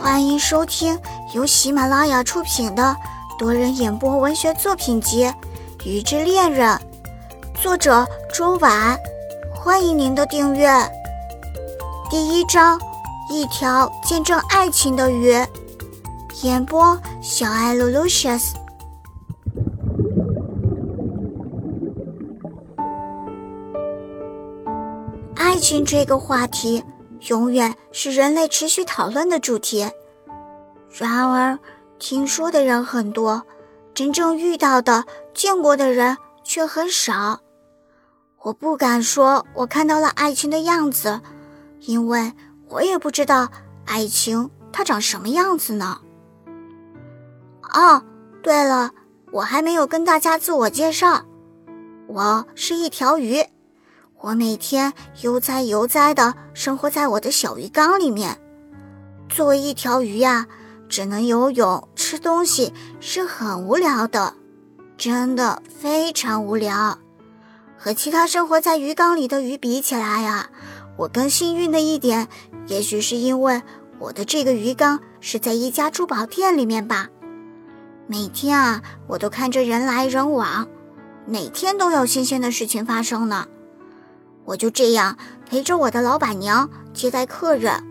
欢迎收听由喜马拉雅出品的多人演播文学作品集《鱼之恋人》，作者周婉。欢迎您的订阅。第一章：一条见证爱情的鱼。演播：小爱 Lucius。爱情这个话题，永远是人类持续讨论的主题。然而，听说的人很多，真正遇到的、见过的人却很少。我不敢说我看到了爱情的样子，因为我也不知道爱情它长什么样子呢。哦，对了，我还没有跟大家自我介绍，我是一条鱼，我每天悠哉悠哉的生活在我的小鱼缸里面。作为一条鱼呀。只能游泳、吃东西是很无聊的，真的非常无聊。和其他生活在鱼缸里的鱼比起来呀，我更幸运的一点，也许是因为我的这个鱼缸是在一家珠宝店里面吧。每天啊，我都看着人来人往，每天都有新鲜的事情发生呢。我就这样陪着我的老板娘接待客人。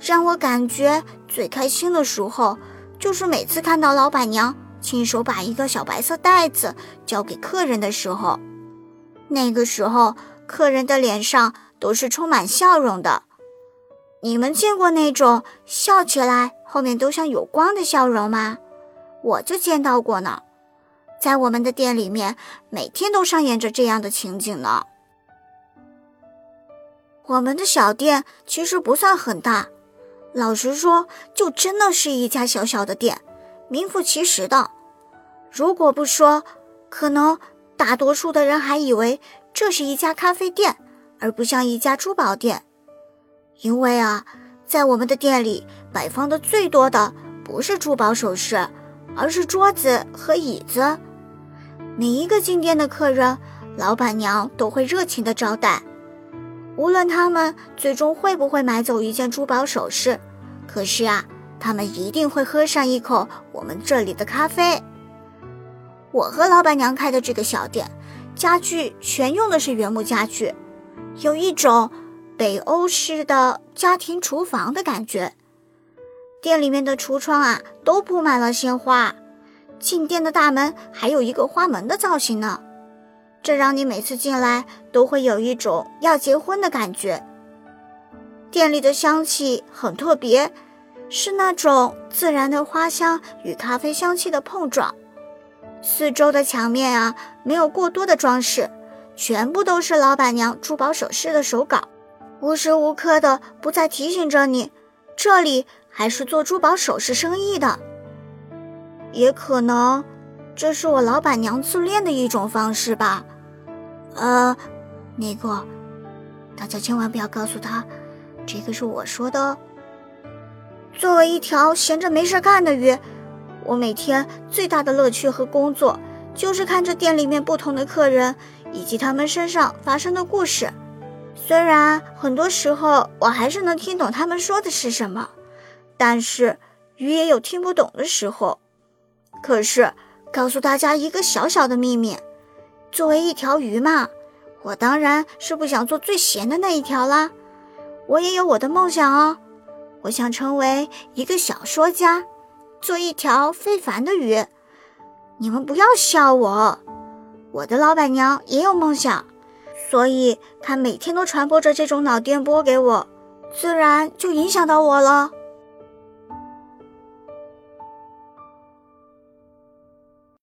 让我感觉最开心的时候，就是每次看到老板娘亲手把一个小白色袋子交给客人的时候。那个时候，客人的脸上都是充满笑容的。你们见过那种笑起来后面都像有光的笑容吗？我就见到过呢。在我们的店里面，每天都上演着这样的情景呢。我们的小店其实不算很大。老实说，就真的是一家小小的店，名副其实的。如果不说，可能大多数的人还以为这是一家咖啡店，而不像一家珠宝店。因为啊，在我们的店里摆放的最多的不是珠宝首饰，而是桌子和椅子。每一个进店的客人，老板娘都会热情的招待。无论他们最终会不会买走一件珠宝首饰，可是啊，他们一定会喝上一口我们这里的咖啡。我和老板娘开的这个小店，家具全用的是原木家具，有一种北欧式的家庭厨房的感觉。店里面的橱窗啊，都铺满了鲜花，进店的大门还有一个花门的造型呢。这让你每次进来都会有一种要结婚的感觉。店里的香气很特别，是那种自然的花香与咖啡香气的碰撞。四周的墙面啊，没有过多的装饰，全部都是老板娘珠宝首饰的手稿，无时无刻的不在提醒着你，这里还是做珠宝首饰生意的。也可能，这是我老板娘自恋的一种方式吧。呃，那个，大家千万不要告诉他，这个是我说的哦。作为一条闲着没事干的鱼，我每天最大的乐趣和工作，就是看着店里面不同的客人以及他们身上发生的故事。虽然很多时候我还是能听懂他们说的是什么，但是鱼也有听不懂的时候。可是，告诉大家一个小小的秘密。作为一条鱼嘛，我当然是不想做最闲的那一条啦。我也有我的梦想哦，我想成为一个小说家，做一条非凡的鱼。你们不要笑我，我的老板娘也有梦想，所以她每天都传播着这种脑电波给我，自然就影响到我了。